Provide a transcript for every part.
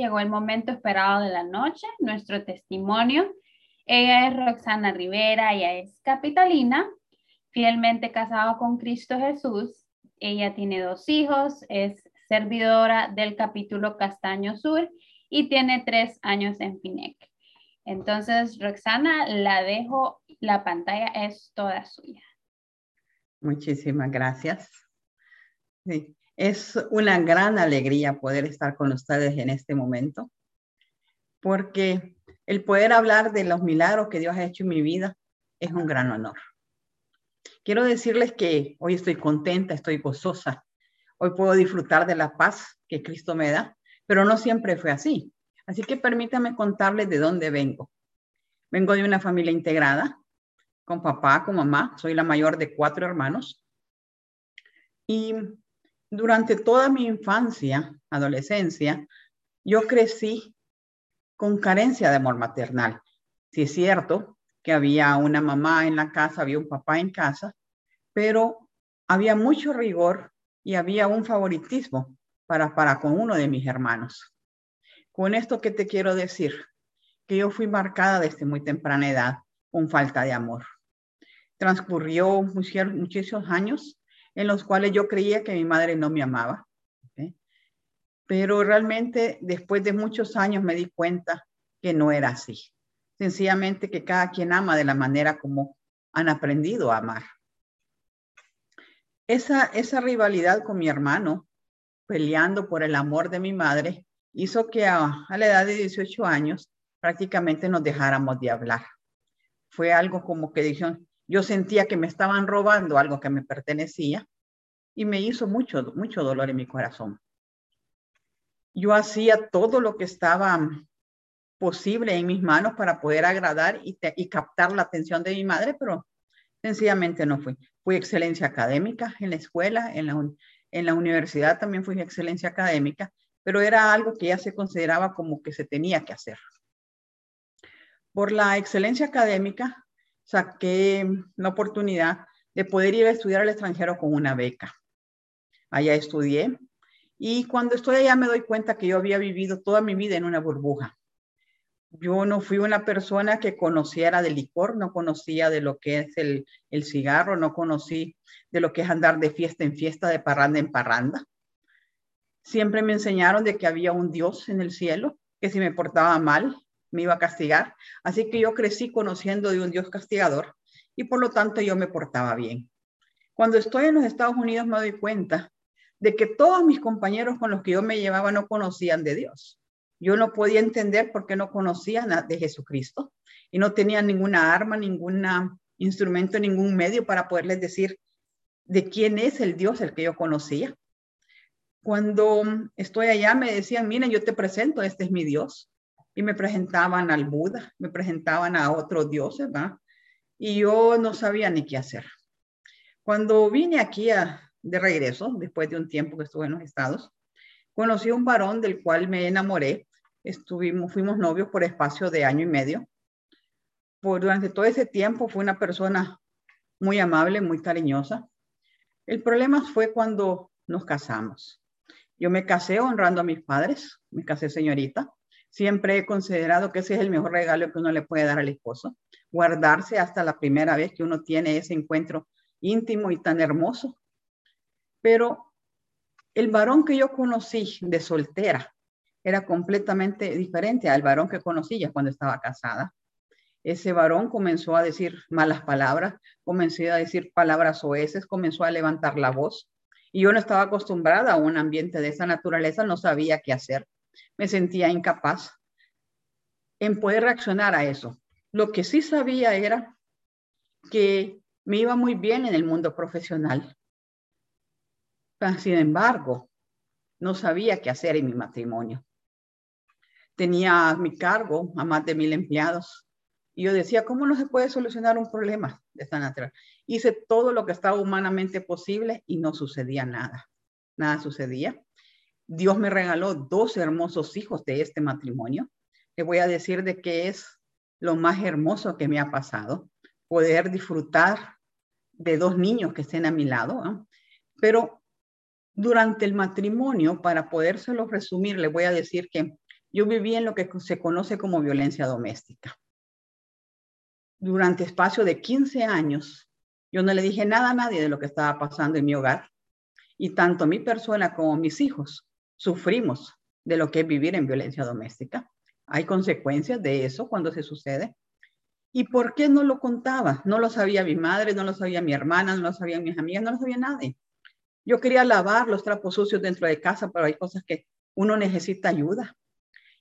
llegó el momento esperado de la noche, nuestro testimonio. Ella es Roxana Rivera, ella es capitalina, fielmente casada con Cristo Jesús. Ella tiene dos hijos, es servidora del capítulo Castaño Sur y tiene tres años en FINEC. Entonces, Roxana, la dejo, la pantalla es toda suya. Muchísimas gracias. Es una gran alegría poder estar con ustedes en este momento, porque el poder hablar de los milagros que Dios ha hecho en mi vida es un gran honor. Quiero decirles que hoy estoy contenta, estoy gozosa. Hoy puedo disfrutar de la paz que Cristo me da, pero no siempre fue así. Así que permítame contarles de dónde vengo. Vengo de una familia integrada, con papá, con mamá. Soy la mayor de cuatro hermanos. Y durante toda mi infancia, adolescencia, yo crecí con carencia de amor maternal. Si es cierto que había una mamá en la casa, había un papá en casa, pero había mucho rigor y había un favoritismo para, para con uno de mis hermanos. Con esto, ¿qué te quiero decir? Que yo fui marcada desde muy temprana edad con falta de amor. Transcurrió muchísimos años en los cuales yo creía que mi madre no me amaba. Pero realmente después de muchos años me di cuenta que no era así. Sencillamente que cada quien ama de la manera como han aprendido a amar. Esa, esa rivalidad con mi hermano, peleando por el amor de mi madre, hizo que a, a la edad de 18 años prácticamente nos dejáramos de hablar. Fue algo como que dijeron, yo sentía que me estaban robando algo que me pertenecía y me hizo mucho, mucho dolor en mi corazón. Yo hacía todo lo que estaba posible en mis manos para poder agradar y, y captar la atención de mi madre, pero sencillamente no fui. Fui excelencia académica en la escuela, en la, en la universidad también fui excelencia académica, pero era algo que ya se consideraba como que se tenía que hacer. Por la excelencia académica, saqué la oportunidad de poder ir a estudiar al extranjero con una beca. Allá estudié y cuando estoy allá me doy cuenta que yo había vivido toda mi vida en una burbuja. Yo no fui una persona que conociera de licor, no conocía de lo que es el, el cigarro, no conocí de lo que es andar de fiesta en fiesta, de parranda en parranda. Siempre me enseñaron de que había un Dios en el cielo, que si me portaba mal, me iba a castigar. Así que yo crecí conociendo de un Dios castigador y por lo tanto yo me portaba bien. Cuando estoy en los Estados Unidos me doy cuenta de que todos mis compañeros con los que yo me llevaba no conocían de Dios. Yo no podía entender por qué no conocían de Jesucristo y no tenían ninguna arma, ningún instrumento, ningún medio para poderles decir de quién es el Dios el que yo conocía. Cuando estoy allá me decían, miren, yo te presento, este es mi Dios y me presentaban al Buda, me presentaban a otros dioses, ¿verdad? Y yo no sabía ni qué hacer. Cuando vine aquí de regreso, después de un tiempo que estuve en los estados, conocí a un varón del cual me enamoré. Estuvimos, fuimos novios por espacio de año y medio. Por, durante todo ese tiempo fue una persona muy amable, muy cariñosa. El problema fue cuando nos casamos. Yo me casé honrando a mis padres, me casé señorita, Siempre he considerado que ese es el mejor regalo que uno le puede dar al esposo, guardarse hasta la primera vez que uno tiene ese encuentro íntimo y tan hermoso. Pero el varón que yo conocí de soltera era completamente diferente al varón que conocí ya cuando estaba casada. Ese varón comenzó a decir malas palabras, comenzó a decir palabras oeces, comenzó a levantar la voz. Y yo no estaba acostumbrada a un ambiente de esa naturaleza, no sabía qué hacer me sentía incapaz en poder reaccionar a eso. Lo que sí sabía era que me iba muy bien en el mundo profesional. Sin embargo, no sabía qué hacer en mi matrimonio. Tenía a mi cargo a más de mil empleados. Y yo decía, ¿cómo no se puede solucionar un problema de esta naturaleza? Hice todo lo que estaba humanamente posible y no sucedía nada. Nada sucedía. Dios me regaló dos hermosos hijos de este matrimonio. Le voy a decir de qué es lo más hermoso que me ha pasado, poder disfrutar de dos niños que estén a mi lado. Pero durante el matrimonio, para podérselo resumir, le voy a decir que yo viví en lo que se conoce como violencia doméstica. Durante espacio de 15 años, yo no le dije nada a nadie de lo que estaba pasando en mi hogar. Y tanto mi persona como mis hijos sufrimos de lo que es vivir en violencia doméstica. Hay consecuencias de eso cuando se sucede. ¿Y por qué no lo contaba? No lo sabía mi madre, no lo sabía mi hermana, no lo sabían mis amigas, no lo sabía nadie. Yo quería lavar los trapos sucios dentro de casa, pero hay cosas que uno necesita ayuda.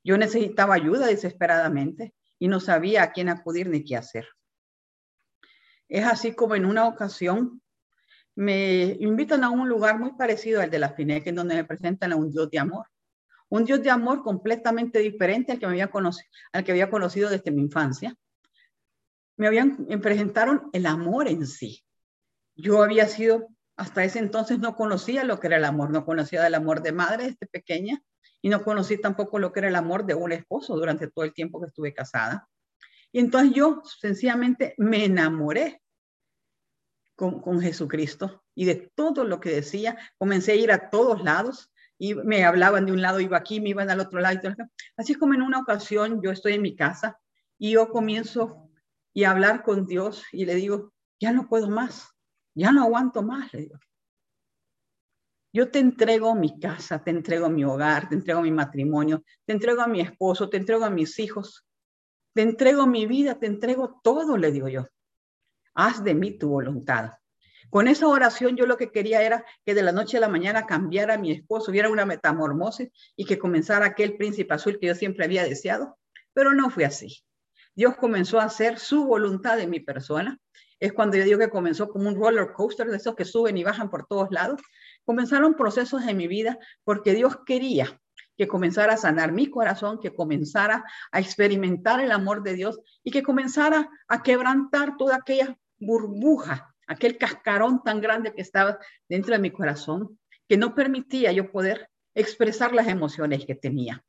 Yo necesitaba ayuda desesperadamente y no sabía a quién acudir ni qué hacer. Es así como en una ocasión me invitan a un lugar muy parecido al de la FINEC, en donde me presentan a un Dios de amor. Un Dios de amor completamente diferente al que, había conocido desde mi infancia. Me, habían, me presentaron el amor en sí. Yo había sido, hasta ese entonces no conocía lo que era el amor, no conocía del amor de madre desde pequeña y no conocí tampoco lo que era el amor de un esposo durante todo el tiempo que estuve casada. Y entonces yo sencillamente me enamoré con, con, Jesucristo y de todo lo que decía. Comencé a ir a todos lados y me hablaban de un lado, iba aquí, me iban al otro lado. Así es como en una ocasión yo estoy en mi casa y yo comienzo y a hablar con Dios y le digo, ya no puedo más, ya no aguanto más, le digo. Yo te entrego mi casa, te entrego mi hogar, te entrego mi matrimonio, te entrego a mi esposo, te entrego a mis hijos, te entrego mi vida, te entrego todo, le digo yo. Haz de mí tu voluntad. Con esa oración yo lo que quería era que de la noche a la mañana cambiara a mi esposo, hubiera una metamorfosis y que comenzara aquel príncipe azul que yo siempre había deseado, pero no fue así. Dios comenzó a hacer su voluntad en mi persona. Es cuando yo digo que comenzó como un roller coaster de esos que suben y bajan por todos lados. Comenzaron procesos en mi vida porque Dios quería que comenzara a sanar mi corazón, que comenzara a experimentar el amor de Dios y que comenzara a quebrantar toda aquella burbuja, aquel cascarón tan grande que estaba dentro de mi corazón, que no permitía yo poder expresar las emociones que tenía.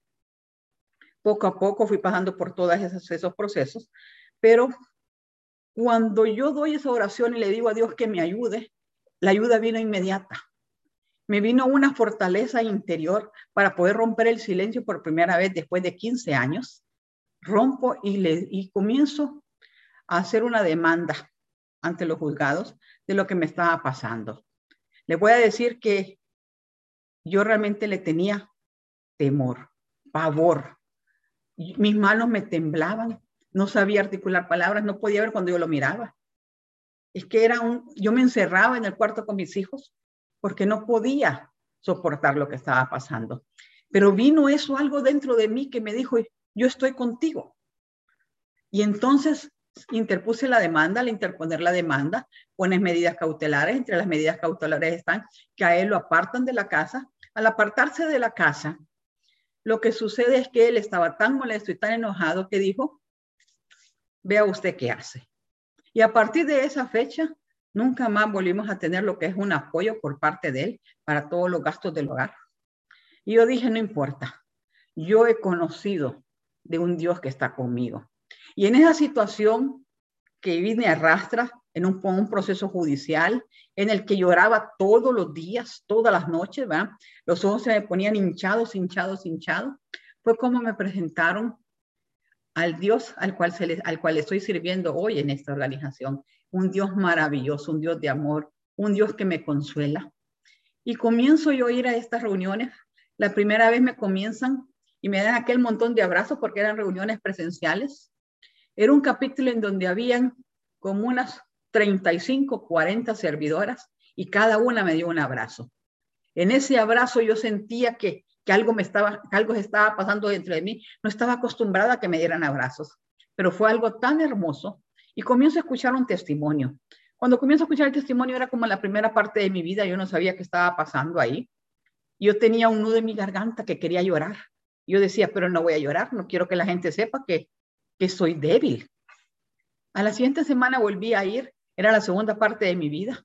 Poco a poco fui pasando por todos esos, esos procesos, pero cuando yo doy esa oración y le digo a Dios que me ayude, la ayuda vino inmediata me vino una fortaleza interior para poder romper el silencio por primera vez después de 15 años. Rompo y, comienzo a hacer una demanda ante los juzgados de lo que me estaba pasando. Le voy a decir que yo realmente le tenía temor, pavor. Mis manos me temblaban, no sabía articular palabras, no podía ver cuando yo lo miraba. Es que era un, yo me encerraba en el cuarto con mis hijos porque no podía soportar lo que estaba pasando. Pero vino eso algo dentro de mí que me dijo, yo estoy contigo. Y entonces interpuse la demanda, al interponer la demanda, pones medidas cautelares, entre las medidas cautelares están que a él lo apartan de la casa. Al apartarse de la casa, lo que sucede es que él estaba tan molesto y tan enojado que dijo, vea usted qué hace. Y a partir de esa fecha, Nunca más volvimos a tener lo que es un apoyo por parte de él para todos los gastos del hogar. Y yo dije, no importa, yo he conocido de un Dios que está conmigo. Y en esa situación que vine arrastra en un, un, proceso judicial en el que lloraba todos los días, todas las noches, ¿verdad? Los ojos se me ponían hinchados, hinchados, hinchados. Fue como me presentaron al Dios al cual, se les, al cual estoy sirviendo hoy en esta organización un Dios maravilloso, un Dios de amor, un Dios que me consuela. Y comienzo yo a ir a estas reuniones. La primera vez me comienzan y me dan aquel montón de abrazos porque eran reuniones presenciales. Era un capítulo en donde habían como unas 35, 40 servidoras y cada una me dio un abrazo. En ese abrazo yo sentía que, que algo me estaba, que algo estaba pasando dentro de mí. No estaba acostumbrada a que me dieran abrazos, pero fue algo tan hermoso y comienzo a escuchar un testimonio. Cuando comienzo a escuchar el testimonio era como la primera parte de mi vida, yo no sabía qué estaba pasando ahí. Yo tenía un nudo en mi garganta que quería llorar. Yo decía, pero no voy a llorar, no quiero que la gente sepa que, que soy débil. A la siguiente semana volví a ir, era la segunda parte de mi vida.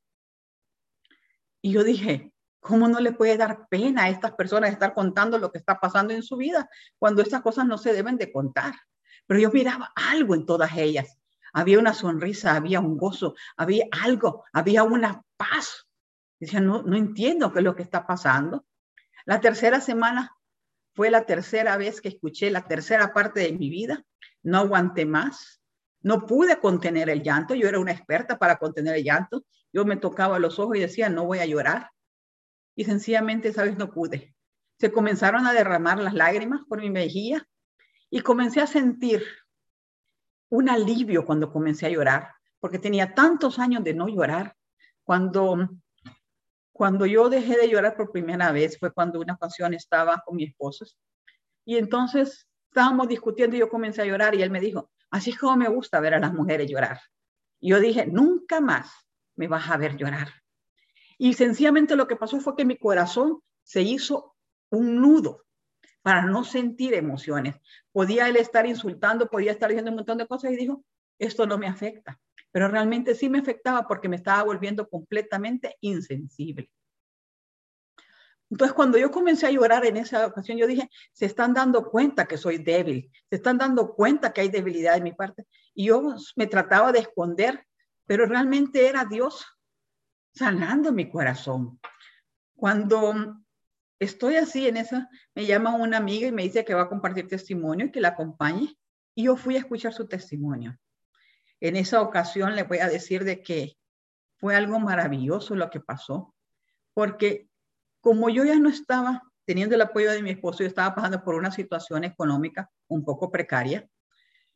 Y yo dije, ¿cómo no le puede dar pena a estas personas estar contando lo que está pasando en su vida cuando estas cosas no se deben de contar? Pero yo miraba algo en todas ellas había una sonrisa, había un gozo, había algo, había una paz. Decía, no, no entiendo qué es lo que está pasando. La tercera semana fue la tercera vez que escuché la tercera parte de mi vida. No aguanté más. No pude contener el llanto. Yo era una experta para contener el llanto. Yo me tocaba los ojos y decía, no voy a llorar. Y sencillamente esa vez no pude. Se comenzaron a derramar las lágrimas por mi mejilla y comencé a sentir un alivio cuando comencé a llorar, porque tenía tantos años de no llorar. Cuando, cuando yo dejé de llorar por primera vez fue cuando una ocasión estaba con mi esposo y entonces estábamos discutiendo y yo comencé a llorar y él me dijo, así es como me gusta ver a las mujeres llorar. Y yo dije, nunca más me vas a ver llorar. Y sencillamente lo que pasó fue que mi corazón se hizo un nudo para no sentir emociones. Podía él estar insultando, podía estar diciendo un montón de cosas y dijo, esto no me afecta. Pero realmente sí me afectaba porque me estaba volviendo completamente insensible. Entonces, cuando yo comencé a llorar en esa ocasión, yo dije, se están dando cuenta que soy débil, se están dando cuenta que hay debilidad en mi parte. Y yo me trataba de esconder, pero realmente era Dios sanando mi corazón. Cuando estoy así en esa, me llama una amiga y me dice que va a compartir testimonio y que la acompañe. Y yo fui a escuchar su testimonio. En esa ocasión le voy a decir de que fue algo maravilloso lo que pasó, porque como yo ya no estaba teniendo el apoyo de mi esposo, yo estaba pasando por una situación económica un poco precaria.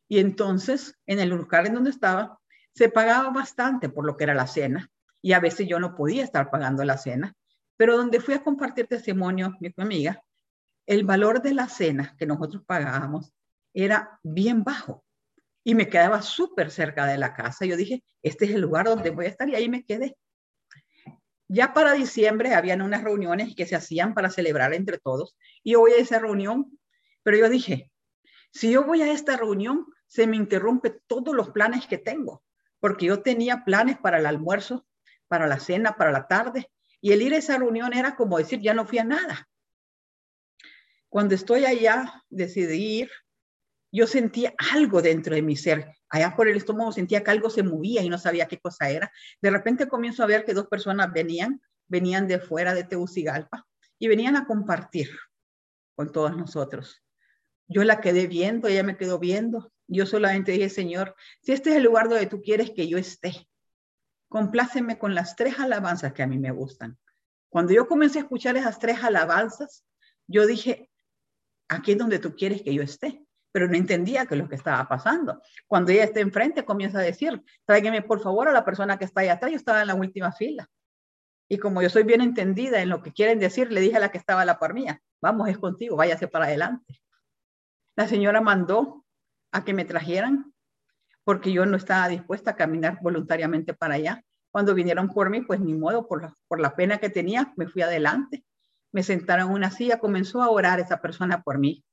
Y entonces, en el lugar en donde estaba, se pagaba bastante por lo que era la cena. Y a veces yo no podía estar pagando la cena. Pero donde fui a compartir testimonio, mi amiga, el valor de la cena que nosotros pagábamos era bien bajo y me quedaba súper cerca de la casa. Yo dije, este es el lugar donde voy a estar y ahí me quedé. Ya para diciembre habían unas reuniones que se hacían para celebrar entre todos y yo voy a esa reunión, pero yo dije, si yo voy a esta reunión, se me interrumpe todos los planes que tengo, porque yo tenía planes para el almuerzo, para la cena, para la tarde, y el ir a esa reunión era como decir, ya no fui a nada. Cuando estoy allá, decidí ir, yo sentía algo dentro de mi ser. Allá por el estómago sentía que algo se movía y no sabía qué cosa era. De repente comienzo a ver que dos personas venían, venían de fuera de Tegucigalpa y venían a compartir con todos nosotros. Yo la quedé viendo, ella me quedó viendo. Yo solamente dije, Señor, si este es el lugar donde tú quieres que yo esté, compláceme con las tres alabanzas que a mí me gustan. Cuando yo comencé a escuchar esas tres alabanzas, yo dije, aquí es donde tú quieres que yo esté, pero no entendía qué es lo que estaba pasando. Cuando ella está enfrente, comienza a decir, tráigame por favor a la persona que está ahí atrás, yo estaba en la última fila. Y como yo soy bien entendida en lo que quieren decir, le dije a la que estaba a la par mía, vamos, es contigo, váyase para adelante. La señora mandó a que me trajeran porque yo no estaba dispuesta a caminar voluntariamente para allá. Cuando vinieron por mí, pues ni modo, por la, pena que tenía, me fui adelante. Me sentaron en una silla, comenzó a orar esa persona por mí.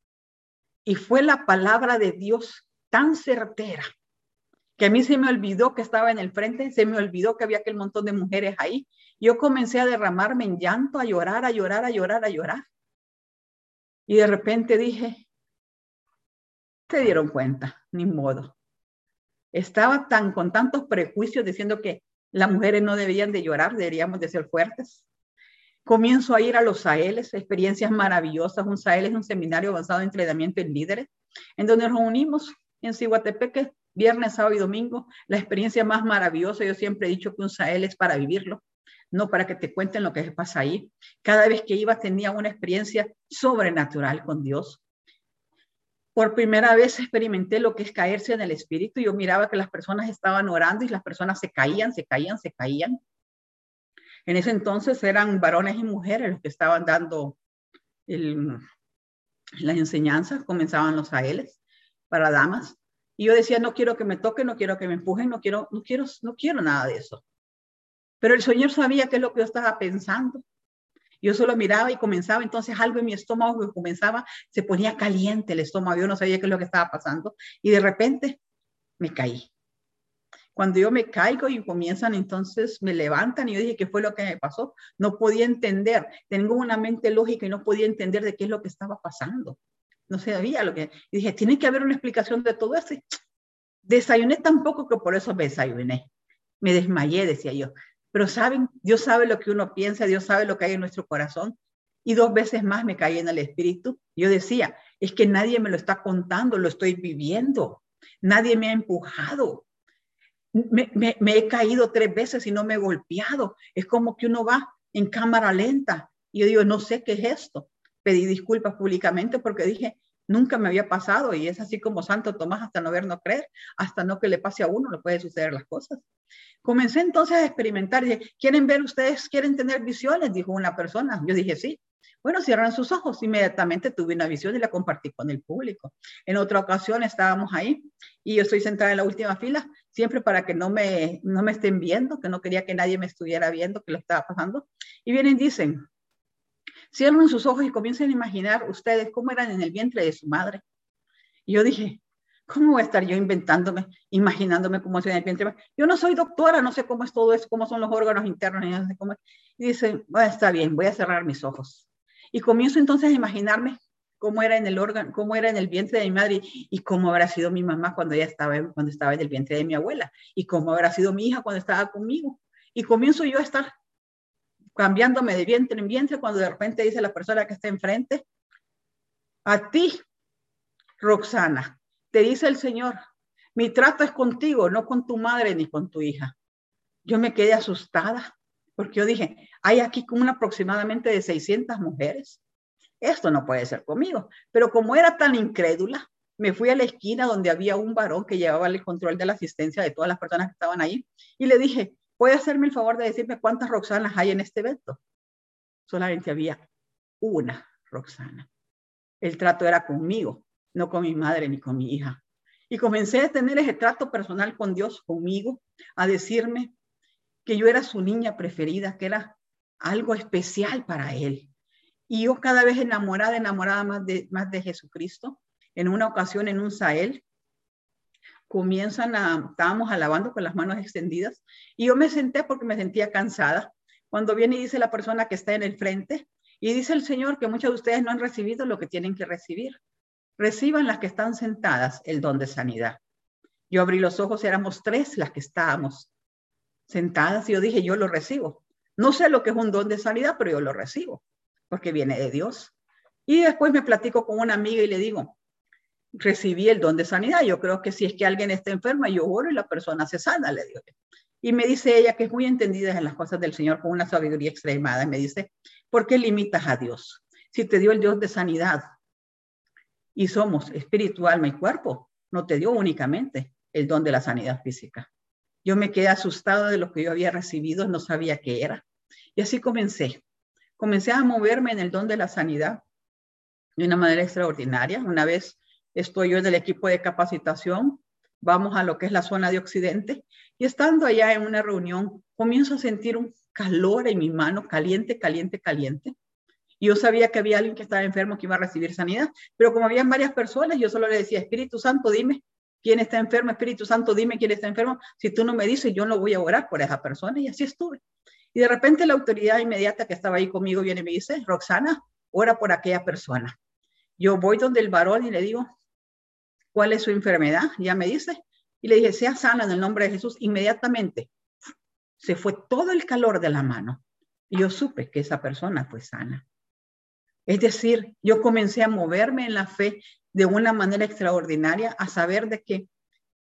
Y fue la palabra de Dios tan certera que a mí se me olvidó que estaba en el frente, se me olvidó que había aquel montón de mujeres ahí. Yo comencé a derramarme en llanto, a llorar, a llorar, a llorar, a llorar. Y de repente dije, se dieron cuenta, ni modo estaba tan con tantos prejuicios diciendo que las mujeres no debían de llorar, deberíamos de ser fuertes. Comienzo a ir a los SAELes, experiencias maravillosas. Un SAEL es un seminario avanzado de entrenamiento en líderes, en donde nos reunimos en Cihuatepeque, viernes, sábado y domingo. La experiencia más maravillosa, yo siempre he dicho que un SAEL es para vivirlo, no para que te cuenten lo que pasa ahí. Cada vez que iba tenía una experiencia sobrenatural con Dios por primera vez experimenté lo que es caerse en el espíritu. Yo miraba que las personas estaban orando y las personas se caían, se caían, se caían. En ese entonces eran varones y mujeres los que estaban dando las enseñanzas, comenzaban los aeles para damas. Y yo decía, no quiero que me toquen, no quiero que me empujen, no quiero, no quiero, no quiero nada de eso. Pero el Señor sabía qué es lo que yo estaba pensando. Yo solo miraba y comenzaba, entonces algo en mi estómago comenzaba, se ponía caliente el estómago, yo no sabía qué es lo que estaba pasando y de repente me caí. Cuando yo me caigo y comienzan, entonces me levantan y yo dije, ¿qué fue lo que me pasó? No podía entender, tengo una mente lógica y no podía entender de qué es lo que estaba pasando. No sabía lo que... Y dije, tiene que haber una explicación de todo eso. Desayuné tan poco que por eso me desayuné. Me desmayé, decía yo. Pero saben, Dios sabe lo que uno piensa, Dios sabe lo que hay en nuestro corazón. y dos veces más me caí en el espíritu. Yo decía, es que nadie me lo está contando, lo estoy viviendo. Nadie me ha empujado. Me, he caído tres veces y no me he golpeado. Es como que uno va en cámara lenta. Y yo digo, no sé qué es esto. Pedí disculpas públicamente porque dije, nunca me había pasado y es así como Santo Tomás, hasta no ver, no creer, hasta no que le pase a uno, le puede suceder las cosas. Comencé entonces a experimentar. Dije, ¿quieren ver ustedes? ¿Quieren tener visiones? Dijo una persona. Yo dije, sí. Bueno, cierran sus ojos. Inmediatamente tuve una visión y la compartí con el público. En otra ocasión estábamos ahí y yo estoy sentada en la última fila, siempre para que no me, no me estén viendo, que no quería que nadie me estuviera viendo que lo estaba pasando. Y vienen y dicen, cierren sus ojos y comiencen a imaginar ustedes cómo eran en el vientre de su madre. Y yo dije, ¿cómo voy a estar yo inventándome, imaginándome cómo es en el vientre? Yo no soy doctora, no sé cómo es todo eso, cómo son los órganos internos, no sé cómo Y dice, bueno, está bien, voy a cerrar mis ojos. Y comienzo entonces a imaginarme cómo era en el órgano, cómo era en el vientre de mi madre y cómo habrá sido mi mamá cuando ella estaba, cuando estaba en el vientre de mi abuela y cómo habrá sido mi hija cuando estaba conmigo. Y comienzo yo a estar cambiándome de vientre en vientre cuando de repente dice la persona que está enfrente, a ti, Roxana, te dice el Señor, mi trato es contigo, no con tu madre ni con tu hija. Yo me quedé asustada porque yo dije, hay aquí como un aproximadamente de 600 mujeres. Esto no puede ser conmigo. Pero como era tan incrédula, me fui a la esquina donde había un varón que llevaba el control de la asistencia de todas las personas que estaban ahí y le dije, ¿puede hacerme el favor de decirme cuántas Roxanas hay en este evento? Solamente había una Roxana. El trato era conmigo, no con mi madre ni con mi hija. Y comencé a tener ese trato personal con Dios, conmigo, a decirme, que yo era su niña preferida, que era algo especial para él. Y yo cada vez enamorada, enamorada más de, más de Jesucristo. En una ocasión, en un Sael, comienzan a, estábamos alabando con las manos extendidas y yo me senté porque me sentía cansada. Cuando viene y dice la persona que está en el frente, y dice el Señor que muchos de ustedes no han recibido lo que tienen que recibir. Reciban las que están sentadas el don de sanidad. Yo abrí los ojos, éramos tres las que estábamos sentadas y yo dije, yo lo recibo. No sé lo que es un don de sanidad, pero yo lo recibo, porque viene de Dios. Y después me platico con una amiga y le digo, recibí el don de sanidad. Yo creo que si es que alguien está enferma, yo oro y la persona se sana, le digo. Y me dice ella que es muy entendida en las cosas del Señor con una sabiduría extremada. Me dice, ¿por qué limitas a Dios? Si te dio el Dios de sanidad y somos espiritual, alma y cuerpo, no te dio únicamente el don de la sanidad física. Yo me quedé asustada de lo que yo había recibido, no sabía qué era. Y así comencé. Comencé a moverme en el don de la sanidad de una manera extraordinaria. Una vez estoy yo en el equipo de capacitación, vamos a lo que es la zona de Occidente, y estando allá en una reunión, comienzo a sentir un calor en mi mano, caliente, caliente, caliente. Yo sabía que había alguien que estaba enfermo que iba a recibir sanidad, pero como habían varias personas, yo solo le decía, Espíritu Santo, dime quién está enfermo, Espíritu Santo, dime quién está enfermo. Si tú no me dices, yo no voy a orar por esa persona. Y así estuve. Y de repente la autoridad inmediata que estaba ahí conmigo viene y me dice, Roxana, ora por aquella persona. Yo voy donde el varón y le digo, ¿cuál es su enfermedad? Ya me dice. Y le dije, sea sana en el nombre de Jesús. Inmediatamente se fue todo el calor de la mano. Y yo supe que esa persona fue sana. Es decir, yo comencé a moverme en la fe de una manera extraordinaria, a saber de que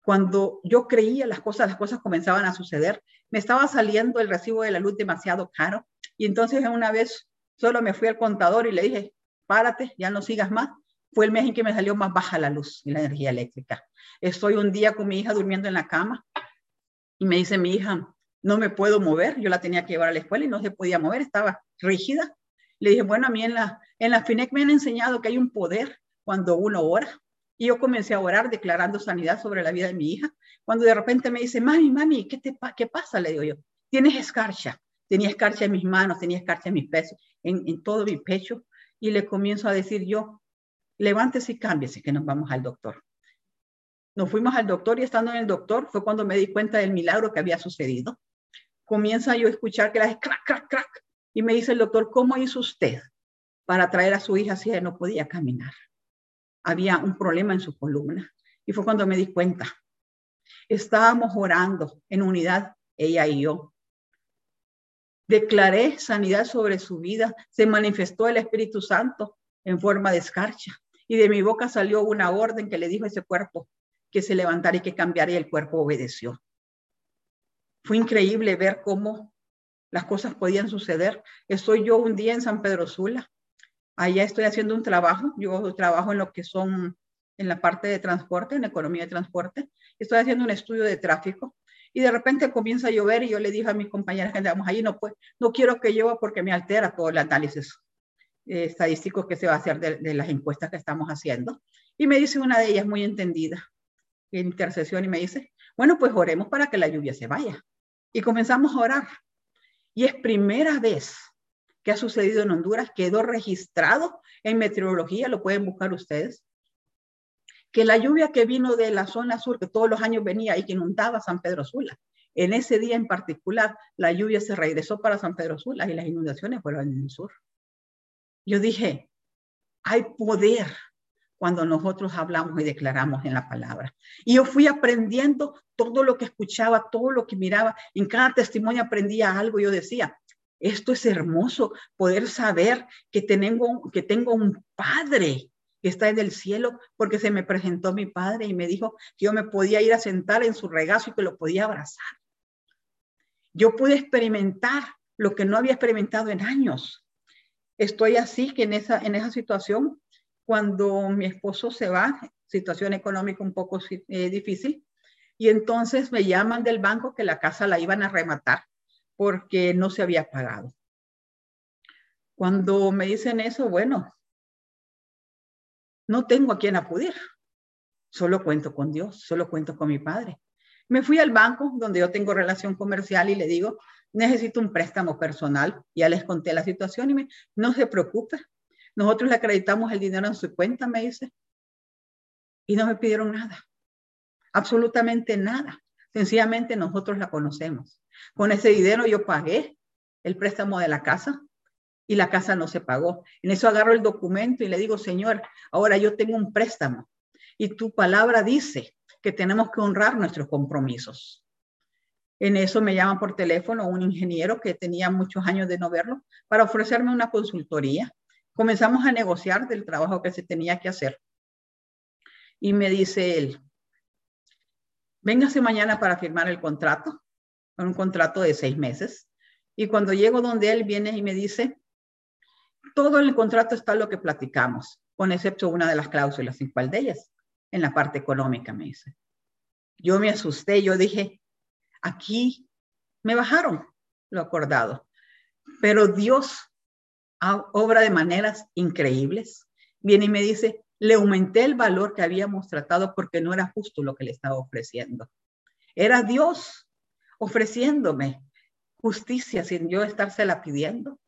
cuando yo creía las cosas, las cosas comenzaban a suceder. Me estaba saliendo el recibo de la luz demasiado caro y entonces una vez solo me fui al contador y le dije, párate, ya no sigas más. Fue el mes en que me salió más baja la luz y la energía eléctrica. Estoy un día con mi hija durmiendo en la cama y me dice mi hija, no me puedo mover. Yo la tenía que llevar a la escuela y no se podía mover, estaba rígida. Le dije, bueno, a mí en la, en la FINEC me han enseñado que hay un poder cuando uno ora. Y yo comencé a orar declarando sanidad sobre la vida de mi hija. Cuando de repente me dice, mami, mami, ¿qué, te, qué pasa? Le digo yo, tienes escarcha. Tenía escarcha en mis manos, tenía escarcha en mis pesos, en, en todo mi pecho. Y le comienzo a decir yo, levántese y cámbiese, que nos vamos al doctor. Nos fuimos al doctor y estando en el doctor fue cuando me di cuenta del milagro que había sucedido. Comienza yo a escuchar que la crack, crack, crack. Y me dice el doctor, ¿cómo hizo usted para traer a su hija si ella no podía caminar? Había un problema en su columna. Y fue cuando me di cuenta. Estábamos orando en unidad, ella y yo. Declaré sanidad sobre su vida. Se manifestó el Espíritu Santo en forma de escarcha. Y de mi boca salió una orden que le dijo a ese cuerpo que se levantara y que cambiara y el cuerpo obedeció. Fue increíble ver cómo las cosas podían suceder. Estoy yo un día en San Pedro Sula. Allá estoy haciendo un trabajo. Yo trabajo en lo que son en la parte de transporte, en economía de transporte. Estoy haciendo un estudio de tráfico y de repente comienza a llover y yo le dije a mis compañeras que andamos ahí, no, pues, no quiero que llueva porque me altera todo el análisis eh, estadístico que se va a hacer de, de, las encuestas que estamos haciendo. Y me dice una de ellas muy entendida, en intercesión, y me dice, bueno, pues oremos para que la lluvia se vaya. Y comenzamos a orar. Y es primera vez que ha sucedido en Honduras, quedó registrado en meteorología, lo pueden buscar ustedes, que la lluvia que vino de la zona sur, que todos los años venía y que inundaba San Pedro Sula, en ese día en particular, la lluvia se regresó para San Pedro Sula y las inundaciones fueron en el sur. Yo dije, hay poder cuando nosotros hablamos y declaramos en la palabra. Y yo fui aprendiendo todo lo que escuchaba, todo lo que miraba. En cada testimonio aprendía algo. Yo decía, esto es hermoso, poder saber que tengo, que tengo un padre que está en el cielo, porque se me presentó mi padre y me dijo que yo me podía ir a sentar en su regazo y que lo podía abrazar. Yo pude experimentar lo que no había experimentado en años. Estoy así que en esa, en esa situación, cuando mi esposo se va, situación económica un poco eh, difícil, y entonces me llaman del banco que la casa la iban a rematar porque no se había pagado. Cuando me dicen eso, bueno, no tengo a quién acudir. Solo cuento con Dios, solo cuento con mi padre. Me fui al banco donde yo tengo relación comercial y le digo, necesito un préstamo personal. Ya les conté la situación y me, no se preocupe. Nosotros le acreditamos el dinero en su cuenta, me dice. Y no me pidieron nada. Absolutamente nada. Sencillamente nosotros la conocemos. Con ese dinero yo pagué el préstamo de la casa, y la casa no se pagó. En eso agarro el documento y le digo, Señor, ahora yo tengo un préstamo y tu palabra dice que tenemos que honrar nuestros compromisos. En eso me llaman por teléfono un ingeniero que tenía muchos años de no verlo para ofrecerme una consultoría. Comenzamos a negociar del trabajo que se tenía que hacer. Y me dice él, véngase mañana para firmar el contrato, un contrato de seis meses. Y cuando llego donde él viene y me dice, todo el contrato está lo que platicamos, con excepto una de las cláusulas. ¿En cuál de ellas? En la parte económica, me dice. Yo me asusté, yo dije, aquí me bajaron lo acordado. Pero Dios obra de maneras increíbles. Viene y me dice, le aumenté el valor que habíamos tratado porque no era justo lo que le estaba ofreciendo. Era Dios ofreciéndome justicia sin yo estársela pidiendo.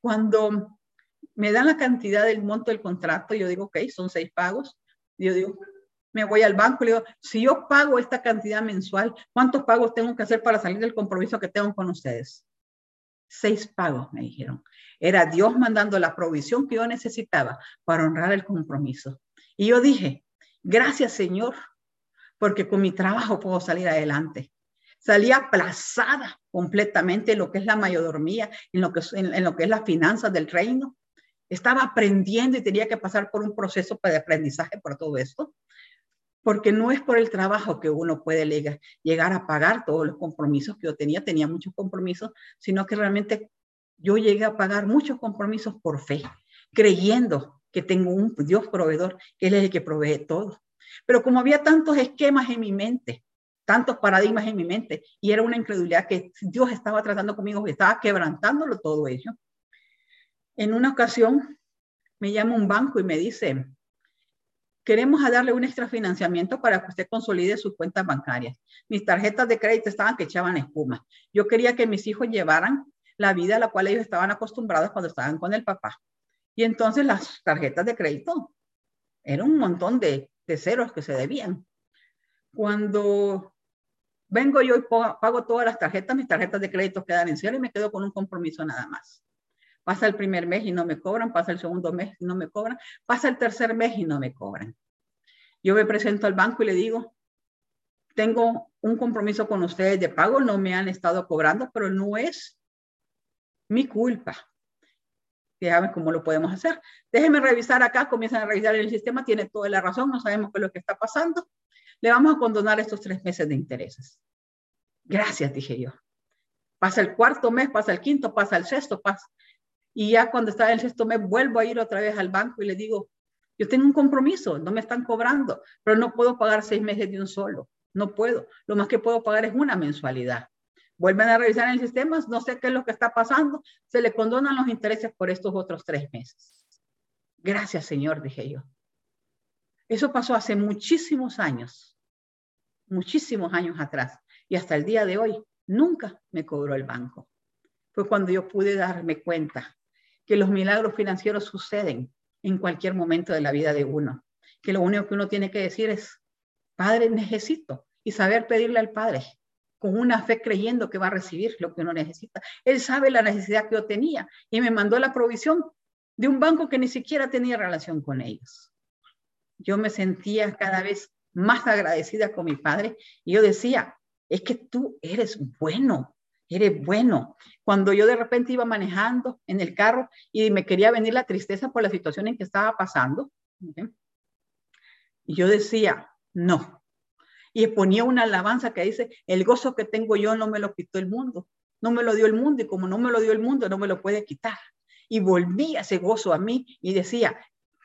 Cuando me dan la cantidad del monto del contrato, yo digo, ok, son seis pagos. Yo digo, me voy al banco y le digo, si yo pago esta cantidad mensual, ¿cuántos pagos tengo que hacer para salir del compromiso que tengo con ustedes? Seis pagos, me dijeron. Era Dios mandando la provisión que yo necesitaba para honrar el compromiso. Y yo dije, gracias Señor, porque con mi trabajo puedo salir adelante salía aplazada completamente en lo que es la mayordomía, en lo que, en, lo que es las finanzas del reino. Estaba aprendiendo y tenía que pasar por un proceso de aprendizaje por todo esto, porque no es por el trabajo que uno puede llegar, a pagar todos los compromisos que yo tenía, tenía muchos compromisos, sino que realmente yo llegué a pagar muchos compromisos por fe, creyendo que tengo un Dios proveedor, que Él es el que provee todo. Pero como había tantos esquemas en mi mente, tantos paradigmas en mi mente y era una incredulidad que Dios estaba tratando conmigo, que estaba quebrantándolo todo ello. En una ocasión me llama un banco y me dice, queremos darle un extra financiamiento para que usted consolide sus cuentas bancarias. Mis tarjetas de crédito estaban que echaban espuma. Yo quería que mis hijos llevaran la vida a la cual ellos estaban acostumbrados cuando estaban con el papá. Y entonces las tarjetas de crédito eran un montón de, de ceros que se debían. Cuando vengo yo y pago todas las tarjetas, mis tarjetas de crédito quedan en cero y me quedo con un compromiso nada más. Pasa el primer mes y no me cobran, pasa el segundo mes y no me cobran, pasa el tercer mes y no me cobran. Yo me presento al banco y le digo, tengo un compromiso con ustedes de pago, no me han estado cobrando, pero no es mi culpa. Déjame cómo lo podemos hacer. Déjenme revisar acá, comienzan a revisar el sistema, tiene toda la razón, no sabemos qué es lo que está pasando. Le vamos a condonar estos tres meses de intereses. Gracias, dije yo. Pasa el cuarto mes, pasa el quinto, pasa el sexto, pasa. Y ya cuando está en el sexto mes, vuelvo a ir otra vez al banco y le digo, yo tengo un compromiso, no me están cobrando, pero no puedo pagar seis meses de un solo. No puedo. Lo más que puedo pagar es una mensualidad. Vuelven a revisar el sistema, no sé qué es lo que está pasando, se le condonan los intereses por estos otros tres meses. Gracias, Señor, dije yo. Eso pasó hace muchísimos años, muchísimos años atrás, y hasta el día de hoy nunca me cobró el banco. Fue cuando yo pude darme cuenta que los milagros financieros suceden en cualquier momento de la vida de uno, que lo único que uno tiene que decir es, Padre, necesito, y saber pedirle al Padre con una fe creyendo que va a recibir lo que uno necesita. Él sabe la necesidad que yo tenía y me mandó la provisión de un banco que ni siquiera tenía relación con ellos. Yo me sentía cada vez más agradecida con mi padre y yo decía, es que tú eres bueno, eres bueno. Cuando yo de repente iba manejando en el carro y me quería venir la tristeza por la situación en que estaba pasando, yo decía, no. Y ponía una alabanza que dice, el gozo que tengo yo no me lo quitó el mundo, no me lo dio el mundo y como no me lo dio el mundo, no me lo puede quitar. Y volvía ese gozo a mí y decía,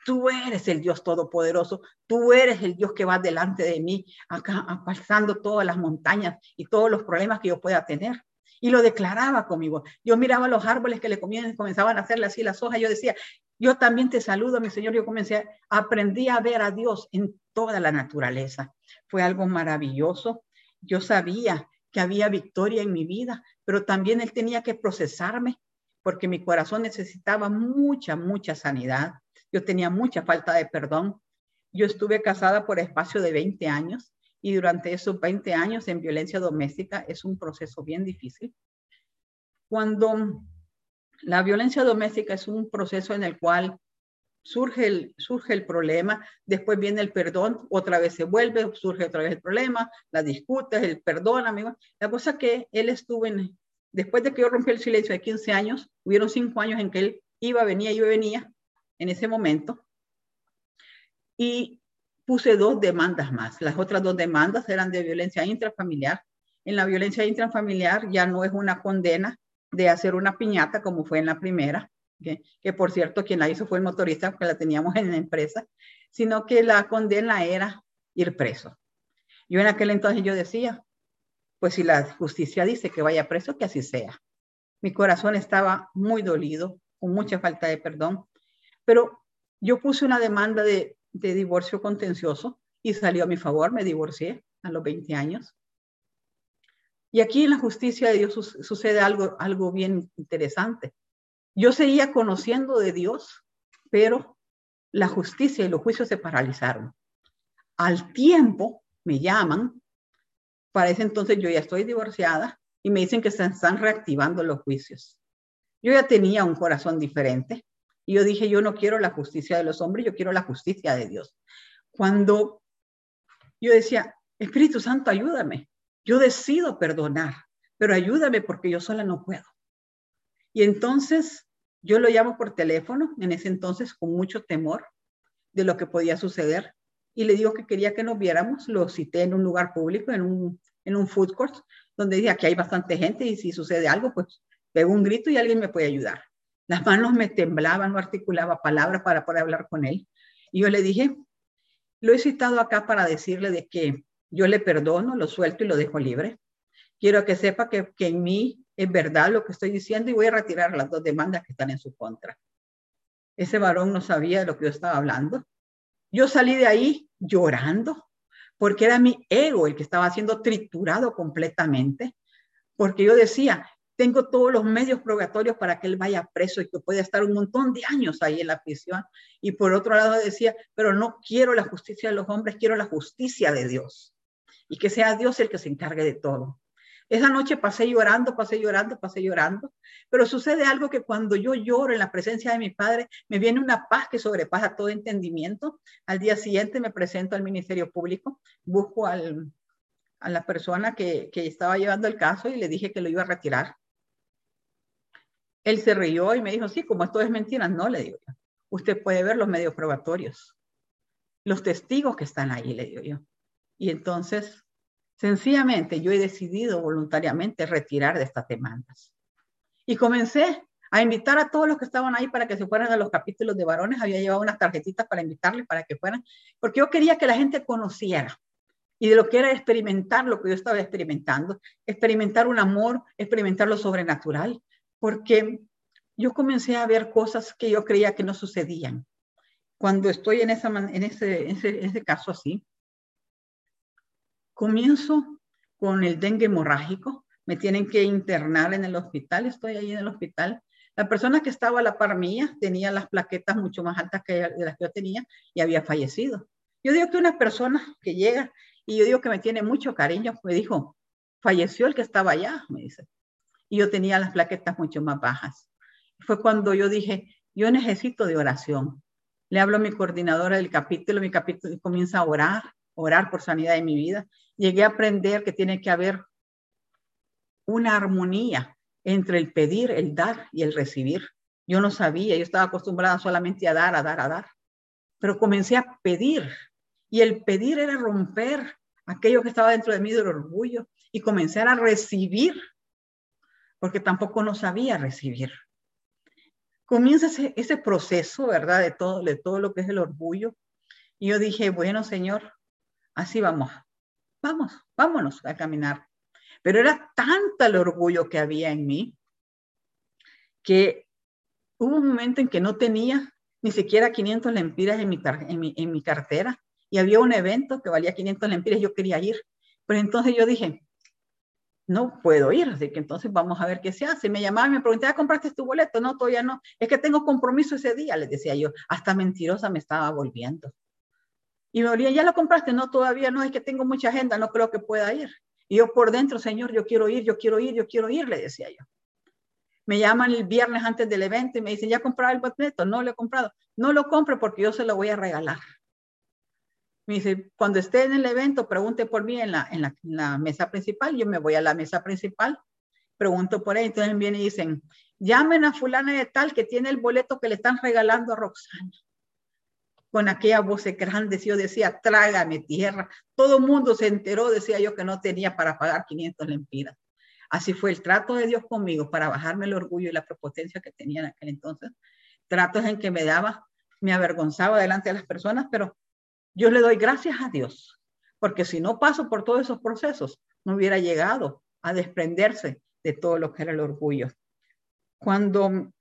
Tú eres el Dios todopoderoso, tú eres el Dios que va delante de mí, acá pasando todas las montañas y todos los problemas que yo pueda tener. Y lo declaraba conmigo. Yo miraba los árboles que le comían, comenzaban a hacerle así las hojas. Yo decía, yo también te saludo, mi Señor. Yo comencé, aprendí a ver a Dios en toda la naturaleza. Fue algo maravilloso. Yo sabía que había victoria en mi vida, pero también Él tenía que procesarme porque mi corazón necesitaba mucha, mucha sanidad. Yo tenía mucha falta de perdón. Yo estuve casada por espacio de 20 años y durante esos 20 años en violencia doméstica es un proceso bien difícil. Cuando la violencia doméstica es un proceso en el cual surge el, surge el problema, después viene el perdón, otra vez se vuelve, surge otra vez el problema, la disputa, el perdón, amigo. La cosa que él estuvo en, después de que yo rompí el silencio de 15 años, hubieron 5 años en que él iba, venía, yo venía, en ese momento. Y puse dos demandas más. Las otras dos demandas eran de violencia intrafamiliar. En la violencia intrafamiliar ya no es una condena de hacer una piñata como fue en la primera, que, por cierto quien la hizo fue el motorista que la teníamos en la empresa, sino que la condena era ir preso. Yo en aquel entonces yo decía, pues si la justicia dice que vaya preso, que así sea. Mi corazón estaba muy dolido, con mucha falta de perdón, pero yo puse una demanda de, divorcio contencioso y salió a mi favor, me divorcié a los 20 años. Y aquí en la justicia de Dios sucede algo, algo bien interesante. Yo seguía conociendo de Dios, pero la justicia y los juicios se paralizaron. Al tiempo me llaman, para ese entonces yo ya estoy divorciada y me dicen que se están reactivando los juicios. Yo ya tenía un corazón diferente, y yo dije, yo no quiero la justicia de los hombres, yo quiero la justicia de Dios. Cuando yo decía, Espíritu Santo, ayúdame. Yo decido perdonar, pero ayúdame porque yo sola no puedo. Y entonces yo lo llamo por teléfono, en ese entonces con mucho temor de lo que podía suceder, y le digo que quería que nos viéramos, lo cité en un lugar público, en un, en un food court, donde dije, aquí hay bastante gente y si sucede algo, pues pego un grito y alguien me puede ayudar. Las manos me temblaban, no articulaba palabras para poder hablar con él. Y yo le dije, lo he citado acá para decirle de que yo le perdono, lo suelto y lo dejo libre. Quiero que sepa que, que en mí es verdad lo que estoy diciendo y voy a retirar las dos demandas que están en su contra. Ese varón no sabía de lo que yo estaba hablando. Yo salí de ahí llorando porque era mi ego el que estaba siendo triturado completamente, porque yo decía, tengo todos los medios probatorios para que él vaya preso y que pueda estar un montón de años ahí en la prisión. Y por otro lado decía, pero no quiero la justicia de los hombres, quiero la justicia de Dios. Y que sea Dios el que se encargue de todo. Esa noche pasé llorando, pasé llorando, pasé llorando, pero sucede algo que cuando yo lloro en la presencia de mi padre, me viene una paz que sobrepasa todo entendimiento. Al día siguiente me presento al Ministerio Público, busco a la persona que estaba llevando el caso y le dije que lo iba a retirar Él se rió y me dijo, sí, como esto es mentira, no, le digo yo. Usted puede ver los medios probatorios, los testigos que están ahí, le digo yo. Y entonces, sencillamente, yo he decidido voluntariamente retirar de estas demandas. Y comencé a invitar a todos los que estaban ahí para que se fueran a los capítulos de varones. Había llevado unas tarjetitas para invitarles para que fueran, porque yo quería que la gente conociera y de lo que era experimentar lo que yo estaba experimentando, experimentar un amor, experimentar lo sobrenatural, porque yo comencé a ver cosas que yo creía que no sucedían. Cuando estoy en, esa, en, ese, ese, ese caso así, comienzo con el dengue hemorrágico, me tienen que internar en el hospital, estoy ahí en el hospital. La persona que estaba a la par mía tenía las plaquetas mucho más altas que de las que yo tenía y había fallecido. Yo digo que una persona que llega y yo digo que me tiene mucho cariño, me dijo, falleció el que estaba allá, me dice y yo tenía las plaquetas mucho más bajas. Fue cuando yo dije, yo necesito de oración. Le hablo a mi coordinadora del capítulo, mi capítulo comienza a orar, orar por sanidad de mi vida. Llegué a aprender que tiene que haber una armonía entre el pedir, el dar y el recibir. Yo no sabía, yo estaba acostumbrada solamente a dar, a dar, a dar. Pero comencé a pedir y el pedir era romper aquello que estaba dentro de mí del orgullo y comenzar a recibir porque tampoco no sabía recibir. Comienza ese, proceso, ¿verdad? De todo, de todo lo que es el orgullo. Y yo dije, bueno, Señor, así vamos, vamos, vámonos a caminar. Pero era tanta el orgullo que había en mí que hubo un momento en que no tenía ni siquiera 500 lempiras en mi, en mi, en mi cartera y había un evento que valía 500 lempiras, yo quería ir. Pero entonces yo dije, no puedo ir, así que entonces vamos a ver qué se hace. Me llamaba y me preguntaba, ¿compraste tu boleto? No, todavía no. Es que tengo compromiso ese día, les decía yo. Hasta mentirosa me estaba volviendo. Y me volvía, ¿ya lo compraste? No, todavía no, es que tengo mucha agenda, no creo que pueda ir. Y yo por dentro, Señor, yo quiero ir, yo quiero ir, yo quiero ir, le decía yo. Me llaman el viernes antes del evento y me dicen, ¿ya compraron el boleto? No lo he comprado. No lo compre porque yo se lo voy a regalar. Me dice, cuando esté en el evento, pregunte por mí en la, en la, mesa principal. Yo me voy a la mesa principal, pregunto por él. Entonces vienen y dicen, llamen a fulana de tal que tiene el boleto que le están regalando a Roxana. Con aquella voz grande, yo decía, trágame tierra. Todo mundo se enteró, decía yo, que no tenía para pagar 500 lempiras. Así fue el trato de Dios conmigo para bajarme el orgullo y la prepotencia que tenía en aquel entonces. Tratos en que me daba, me avergonzaba delante de las personas, pero yo le doy gracias a Dios, porque si no paso por todos esos procesos, no hubiera llegado a desprenderse de todo lo que era el orgullo. Cuando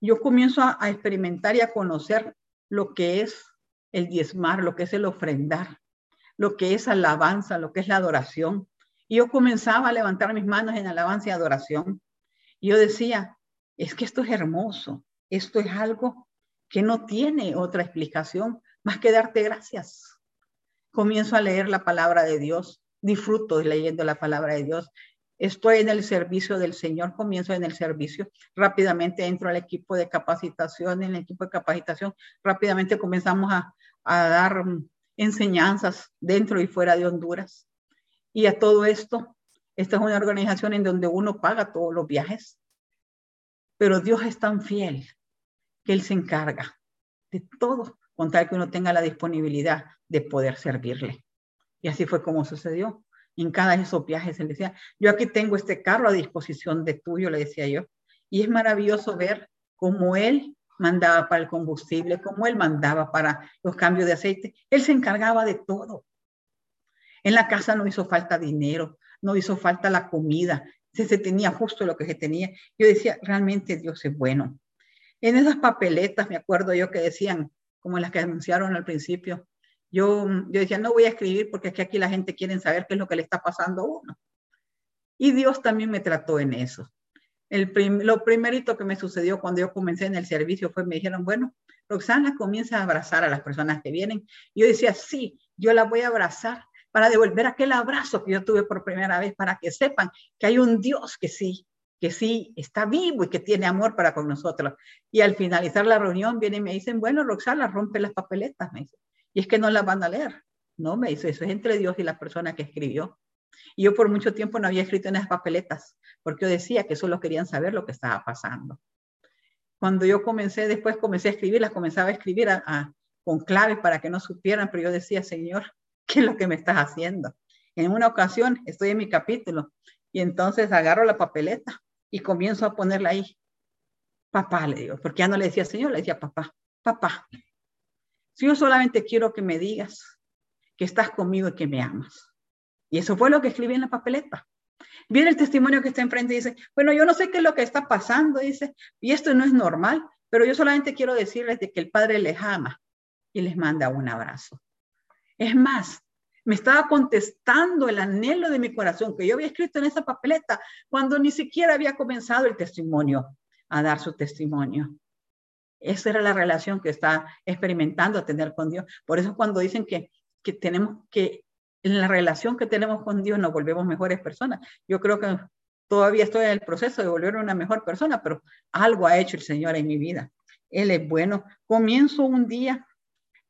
yo comienzo a, experimentar y a conocer lo que es el diezmar, lo que es el ofrendar, lo que es alabanza, lo que es la adoración. Yo comenzaba a levantar mis manos en alabanza y adoración. Y yo decía, es que esto es hermoso, esto es algo que no tiene otra explicación más que darte gracias. Comienzo a leer la palabra de Dios, disfruto leyendo la palabra de Dios. Estoy en el servicio del Señor, comienzo en el servicio. Rápidamente entro al equipo de capacitación, en el equipo de capacitación, rápidamente comenzamos a, a dar enseñanzas dentro y fuera de Honduras. Y a todo esto, esta es una organización en donde uno paga todos los viajes, pero Dios es tan fiel que Él se encarga de todo con tal que uno tenga la disponibilidad de poder servirle. Y así fue como sucedió. En cada de esos viajes él decía, yo aquí tengo este carro a disposición de tuyo, le decía yo. Y es maravilloso ver cómo él mandaba para el combustible, cómo él mandaba para los cambios de aceite. Él se encargaba de todo. En la casa no hizo falta dinero, no hizo falta la comida, se, se tenía justo lo que se tenía. Yo decía, realmente Dios es bueno. En esas papeletas, me acuerdo yo que decían, como las que anunciaron al principio. Yo, yo decía, no voy a escribir porque es que aquí la gente quiere saber qué es lo que le está pasando a uno. Y Dios también me trató en eso. Lo primerito que me sucedió cuando yo comencé en el servicio fue, me dijeron, bueno, Roxana comienza a abrazar a las personas que vienen. Y yo decía, sí, yo la voy a abrazar para devolver aquel abrazo que yo tuve por primera vez, para que sepan que hay un Dios que sí, que sí está vivo y que tiene amor para con nosotros. Y al finalizar la reunión vienen y me dicen, bueno, Roxana, rompe las papeletas, me dice. Y es que no las van a leer. No, me dice, eso es entre Dios y la persona que escribió. Y yo por mucho tiempo no había escrito en esas papeletas, porque yo decía que solo querían saber lo que estaba pasando. Cuando yo comencé, después comencé a escribirlas, comenzaba a escribir con claves para que no supieran, pero yo decía, Señor, ¿qué es lo que me estás haciendo? En una ocasión estoy en mi capítulo y entonces agarro la papeleta y comienzo a ponerla ahí. Papá, le digo, porque ya no le decía Señor, le decía papá, papá. Si yo solamente quiero que me digas que estás conmigo y que me amas. Y eso fue lo que escribí en la papeleta. Viene el testimonio que está enfrente y dice, bueno, yo no sé qué es lo que está pasando, dice, y esto no es normal, pero yo solamente quiero decirles de que el Padre les ama y les manda un abrazo. Es más, me estaba contestando el anhelo de mi corazón que yo había escrito en esa papeleta cuando ni siquiera había comenzado el testimonio a dar su testimonio. Esa era la relación que está experimentando a tener con Dios. Por eso cuando dicen que, que tenemos que, en la relación que tenemos con Dios nos volvemos mejores personas. Yo creo que todavía estoy en el proceso de volver una mejor persona, pero algo ha hecho el Señor en mi vida. Él es bueno. Comienzo un día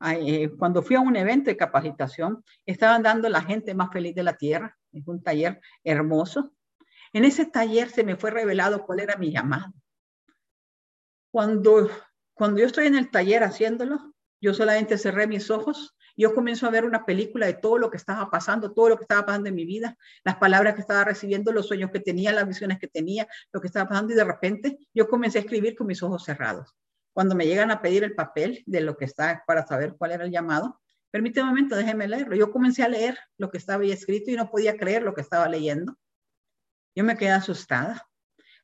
eh, cuando fui a un evento de capacitación, estaban dando la gente más feliz de la tierra. Es un taller hermoso. En ese taller se me fue revelado cuál era mi llamado. Cuando, cuando yo estoy en el taller haciéndolo, yo solamente cerré mis ojos. Yo comienzo a ver una película de todo lo que estaba pasando, todo lo que estaba pasando en mi vida, las palabras que estaba recibiendo, los sueños que tenía, las visiones que tenía, lo que estaba pasando y de repente yo comencé a escribir con mis ojos cerrados cuando me llegan a pedir el papel de lo que está para saber cuál era el llamado, permíteme un momento, déjeme leerlo. Yo comencé a leer lo que estaba ahí escrito y no podía creer lo que estaba leyendo. Yo me quedé asustada.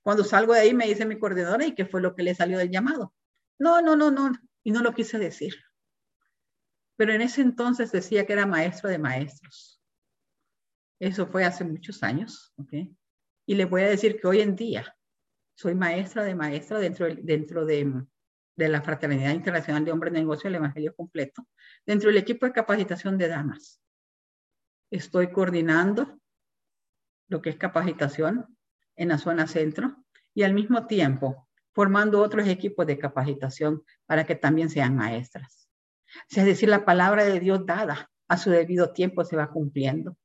Cuando salgo de ahí me dice mi coordinadora, ¿y qué fue lo que le salió del llamado? No, no, no, no, y no lo quise decir. Pero en ese entonces decía que era maestro de maestros. Eso fue hace muchos años. Y le voy a decir que hoy en día soy maestra de maestra dentro, dentro de de la Fraternidad Internacional de Hombres de Negocio el Evangelio Completo, dentro del equipo de capacitación de damas. Estoy coordinando lo que es capacitación en la zona centro y al mismo tiempo formando otros equipos de capacitación para que también sean maestras. Es decir, la palabra de Dios dada a su debido tiempo se va cumpliendo.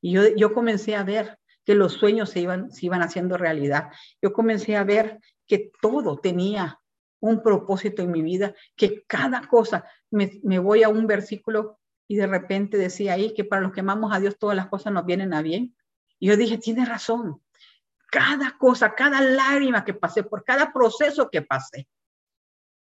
Y yo, yo comencé a ver que los sueños se iban, se iban haciendo realidad. Yo comencé a ver que todo tenía un propósito en mi vida, que cada cosa, me, voy a un versículo y de repente decía ahí que para los que amamos a Dios todas las cosas nos vienen a bien. Y yo dije, tiene razón. Cada cosa, cada lágrima que pasé, por cada proceso que pasé,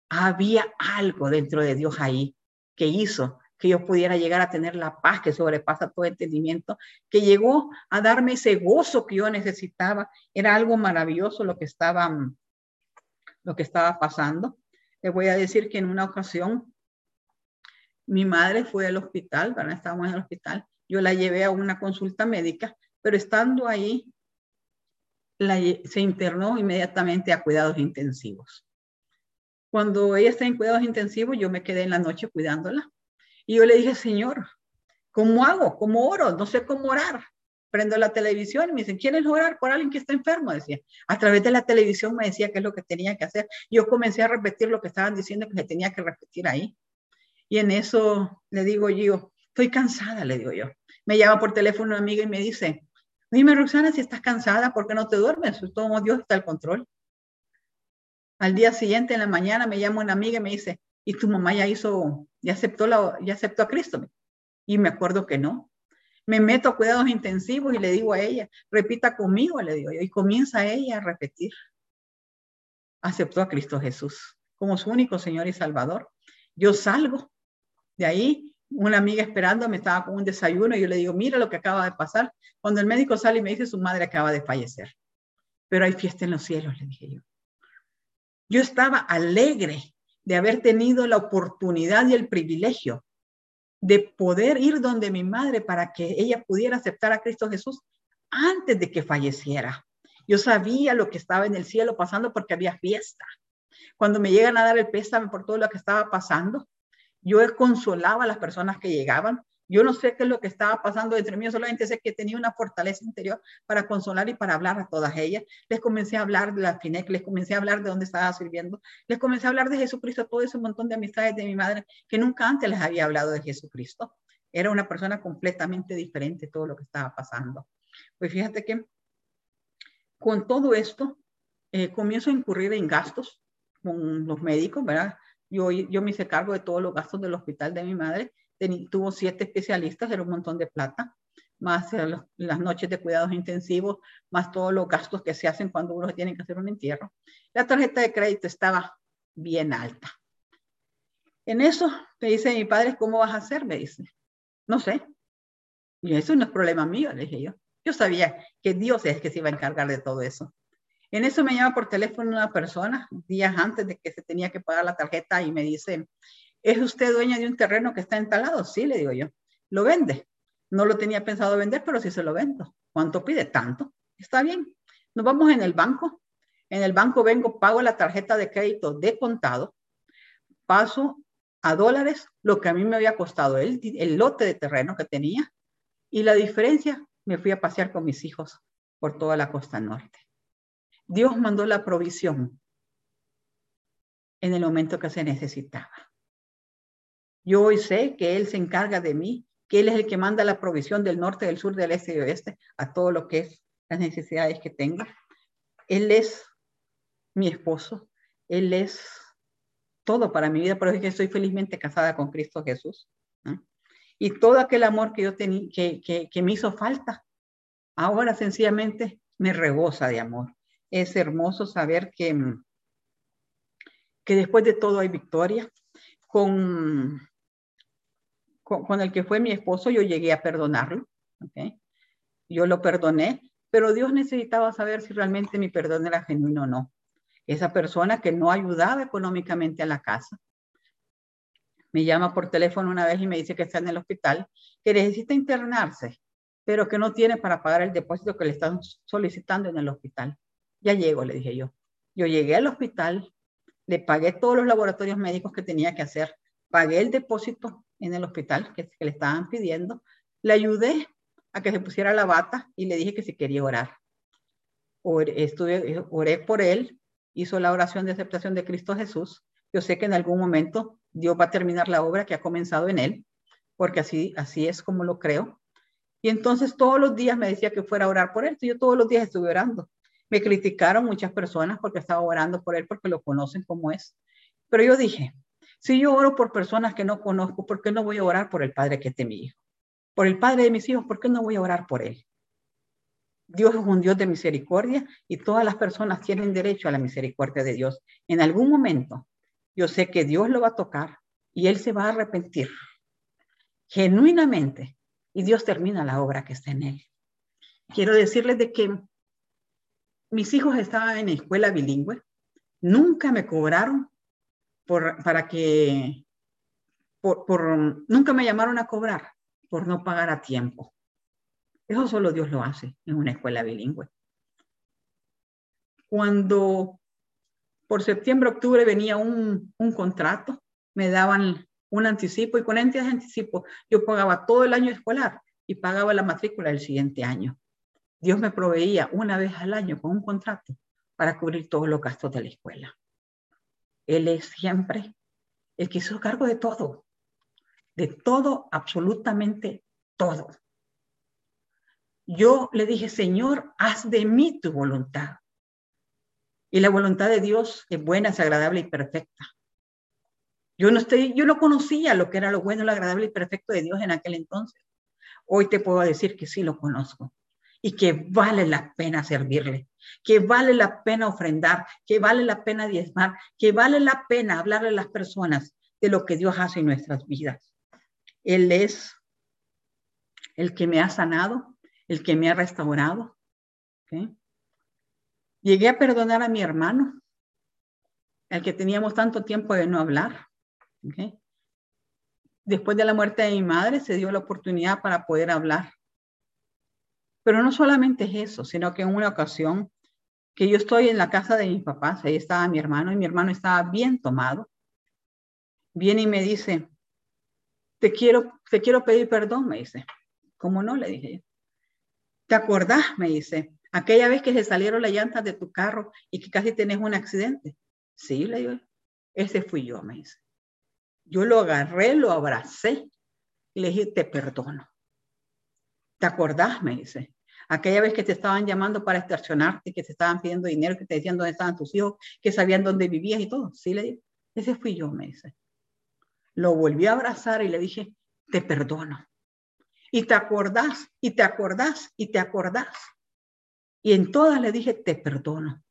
había algo dentro de Dios ahí que hizo que yo pudiera llegar a tener la paz que sobrepasa todo entendimiento, que llegó a darme ese gozo que yo necesitaba. Era algo maravilloso lo que estaba lo que estaba pasando. Le voy a decir que en una ocasión mi madre fue al hospital, ¿verdad? Estábamos en el hospital. Yo la llevé a una consulta médica, pero estando ahí, se internó inmediatamente a cuidados intensivos. Cuando ella está en cuidados intensivos, yo me quedé en la noche cuidándola. Y yo le dije, Señor, ¿cómo hago? ¿Cómo oro? No sé cómo orar prendo la televisión y me dicen, ¿quieres orar por alguien que está enfermo? Decía, a través de la televisión me decía qué es lo que tenía que hacer. Yo comencé a repetir lo que estaban diciendo que se tenía que repetir ahí. Y en eso le digo yo, estoy cansada, le digo yo. Me llama por teléfono una amiga y me dice, dime Roxana, si estás cansada, ¿por qué no te duermes? Todo Dios está al control. Al día siguiente, en la mañana, me llama una amiga y me dice, ¿y tu mamá ya hizo, ya aceptó, la, ya aceptó a Cristo? Y me acuerdo que no me meto a cuidados intensivos y le digo a ella, repita conmigo, le digo yo, y comienza ella a repetir. Aceptó a Cristo Jesús como su único Señor y Salvador. Yo salgo de ahí, una amiga esperando me estaba con un desayuno y yo le digo, mira lo que acaba de pasar. Cuando el médico sale y me dice, su madre acaba de fallecer. Pero hay fiesta en los cielos, le dije yo. Yo estaba alegre de haber tenido la oportunidad y el privilegio de poder ir donde mi madre para que ella pudiera aceptar a Cristo Jesús antes de que falleciera. Yo sabía lo que estaba en el cielo pasando porque había fiesta. Cuando me llegan a dar el pésame por todo lo que estaba pasando, yo consolaba a las personas que llegaban yo no sé qué es lo que estaba pasando entre mí, solamente sé que tenía una fortaleza interior para consolar y para hablar a todas ellas. Les comencé a hablar de la FINEC, les comencé a hablar de dónde estaba sirviendo, les comencé a hablar de Jesucristo, todo ese montón de amistades de mi madre que nunca antes les había hablado de Jesucristo. Era una persona completamente diferente todo lo que estaba pasando. Pues fíjate que con todo esto, eh, comienzo a incurrir en gastos con los médicos, ¿verdad? Yo, yo me hice cargo de todos los gastos del hospital de mi madre. Tuvo siete especialistas, era un montón de plata, más eh, las noches de cuidados intensivos, más todos los gastos que se hacen cuando uno tiene que hacer un entierro. La tarjeta de crédito estaba bien alta. En eso me dice mi padre, ¿cómo vas a hacer? Me dice, no sé. Y eso no es problema mío, le dije yo. Yo sabía que Dios es que se iba a encargar de todo eso. En eso me llama por teléfono una persona días antes de que se tenía que pagar la tarjeta y me dice, ¿es usted dueña de un terreno que está entalado? Sí, le digo yo. ¿Lo vende? No lo tenía pensado vender, pero sí se lo vendo. ¿Cuánto pide? Tanto. Está bien. Nos vamos en el banco. En el banco vengo, pago la tarjeta de crédito de contado, paso a dólares lo que a mí me había costado el, el lote de terreno que tenía y la diferencia me fui a pasear con mis hijos por toda la costa norte. Dios mandó la provisión en el momento que se necesitaba. Yo hoy sé que Él se encarga de mí, que Él es el que manda la provisión del norte, del sur, del este y oeste a todo lo que es las necesidades que tenga. Él es mi esposo, Él es todo para mi vida, por eso que estoy felizmente casada con Cristo Jesús. Y todo aquel amor que yo tenía, que, que, me hizo falta, ahora sencillamente me rebosa de amor es hermoso saber que, que después de todo hay victoria. Con, con, el que fue mi esposo, yo llegué a perdonarlo. ¿okay? Yo lo perdoné, pero Dios necesitaba saber si realmente mi perdón era genuino o no. Esa persona que no ayudaba económicamente a la casa, me llama por teléfono una vez y me dice que está en el hospital, que necesita internarse, pero que no tiene para pagar el depósito que le están solicitando en el hospital. Ya llego, le dije yo. Yo llegué al hospital, le pagué todos los laboratorios médicos que tenía que hacer, pagué el depósito en el hospital que, le estaban pidiendo, le ayudé a que se pusiera la bata y le dije que si quería orar. Oré, estuve, oré por él, hizo la oración de aceptación de Cristo Jesús. Yo sé que en algún momento Dios va a terminar la obra que ha comenzado en él, porque así, así es como lo creo. Y entonces todos los días me decía que fuera a orar por él. Yo todos los días estuve orando. Me criticaron muchas personas porque estaba orando por él, porque lo conocen como es. Pero yo dije, si yo oro por personas que no conozco, ¿por qué no voy a orar por el padre que es mi hijo? Por el padre de mis hijos, ¿por qué no voy a orar por él? Dios es un Dios de misericordia y todas las personas tienen derecho a la misericordia de Dios. En algún momento, yo sé que Dios lo va a tocar y él se va a arrepentir genuinamente y Dios termina la obra que está en él. Quiero decirles de que mis hijos estaban en escuela bilingüe, nunca me cobraron por, para que, por, nunca me llamaron a cobrar por no pagar a tiempo. Eso solo Dios lo hace en una escuela bilingüe. Cuando por septiembre, octubre venía un, un contrato, me daban un anticipo y con ese anticipo yo pagaba todo el año escolar y pagaba la matrícula del siguiente año. Dios me proveía una vez al año con un contrato para cubrir todos los gastos de la escuela. Él es siempre el que hizo cargo de todo, de todo, absolutamente todo. Yo le dije, Señor, haz de mí tu voluntad. Y la voluntad de Dios es buena, es agradable y perfecta. Yo no estoy, yo no conocía lo que era lo bueno, lo agradable y perfecto de Dios en aquel entonces. Hoy te puedo decir que sí lo conozco y que vale la pena servirle, que vale la pena ofrendar, que vale la pena diezmar, que vale la pena hablarle a las personas de lo que Dios hace en nuestras vidas. Él es el que me ha sanado, el que me ha restaurado. Llegué a perdonar a mi hermano, el que teníamos tanto tiempo de no hablar. Después de la muerte de mi madre se dio la oportunidad para poder hablar pero no solamente es eso, sino que en una ocasión que yo estoy en la casa de mis papás, ahí estaba mi hermano y mi hermano estaba bien tomado, viene y me dice, te quiero, te quiero pedir perdón, me dice. ¿Cómo no? Le dije. ¿Te acordás? Me dice. Aquella vez que se salieron las llantas de tu carro y que casi tenés un accidente. Sí, le digo. Ese fui yo, me dice. Yo lo agarré, lo abracé Y le dije, te perdono. ¿Te acordás? Me dice. Aquella vez que te estaban llamando para extorsionarte, que te estaban pidiendo dinero, que te decían dónde estaban tus hijos, que sabían dónde vivías y todo. Sí, le dije, ese fui yo, me dice. Lo volví a abrazar y le dije, te perdono. Y te acordás, y te acordás, y te acordás. Y en todas le dije, te perdono.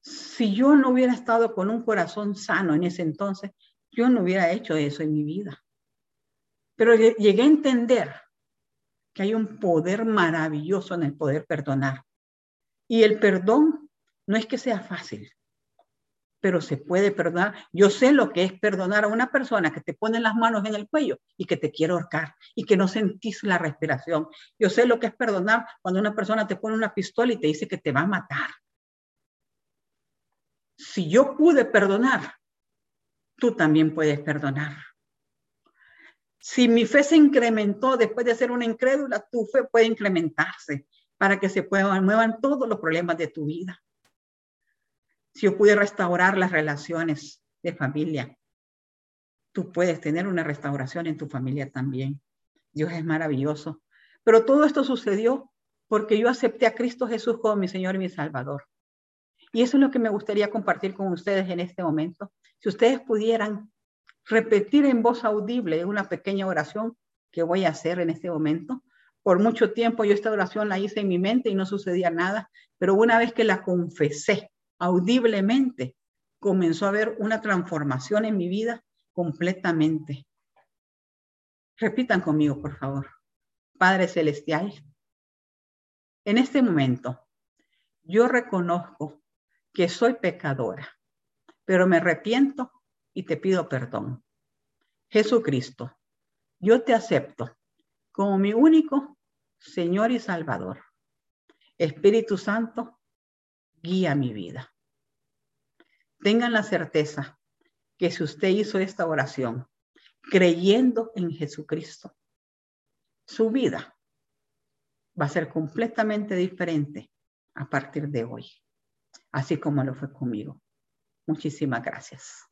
Si yo no hubiera estado con un corazón sano en ese entonces, yo no hubiera hecho eso en mi vida. Pero llegué a entender que hay un poder maravilloso en el poder perdonar. Y el perdón no es que sea fácil, pero se puede perdonar. Yo sé lo que es perdonar a una persona que te pone las manos en el cuello y que te quiere ahorcar y que no sentís la respiración. Yo sé lo que es perdonar cuando una persona te pone una pistola y te dice que te va a matar. Si yo pude perdonar, tú también puedes perdonar. Si mi fe se incrementó después de ser una incrédula, tu fe puede incrementarse para que se puedan muevan todos los problemas de tu vida. Si yo pude restaurar las relaciones de familia, tú puedes tener una restauración en tu familia también. Dios es maravilloso. Pero todo esto sucedió porque yo acepté a Cristo Jesús como mi Señor y mi Salvador. Y eso es lo que me gustaría compartir con ustedes en este momento. Si ustedes pudieran repetir en voz audible una pequeña oración que voy a hacer en este momento. Por mucho tiempo yo esta oración la hice en mi mente y no sucedía nada, pero una vez que la confesé audiblemente, comenzó a haber una transformación en mi vida completamente. Repitan conmigo, por favor. Padre Celestial, en este momento yo reconozco que soy pecadora, pero me arrepiento y te pido perdón. Jesucristo, yo te acepto como mi único Señor y Salvador. Espíritu Santo, guía mi vida. Tengan la certeza que si usted hizo esta oración creyendo en Jesucristo, su vida va a ser completamente diferente a partir de hoy, así como lo fue conmigo. Muchísimas gracias.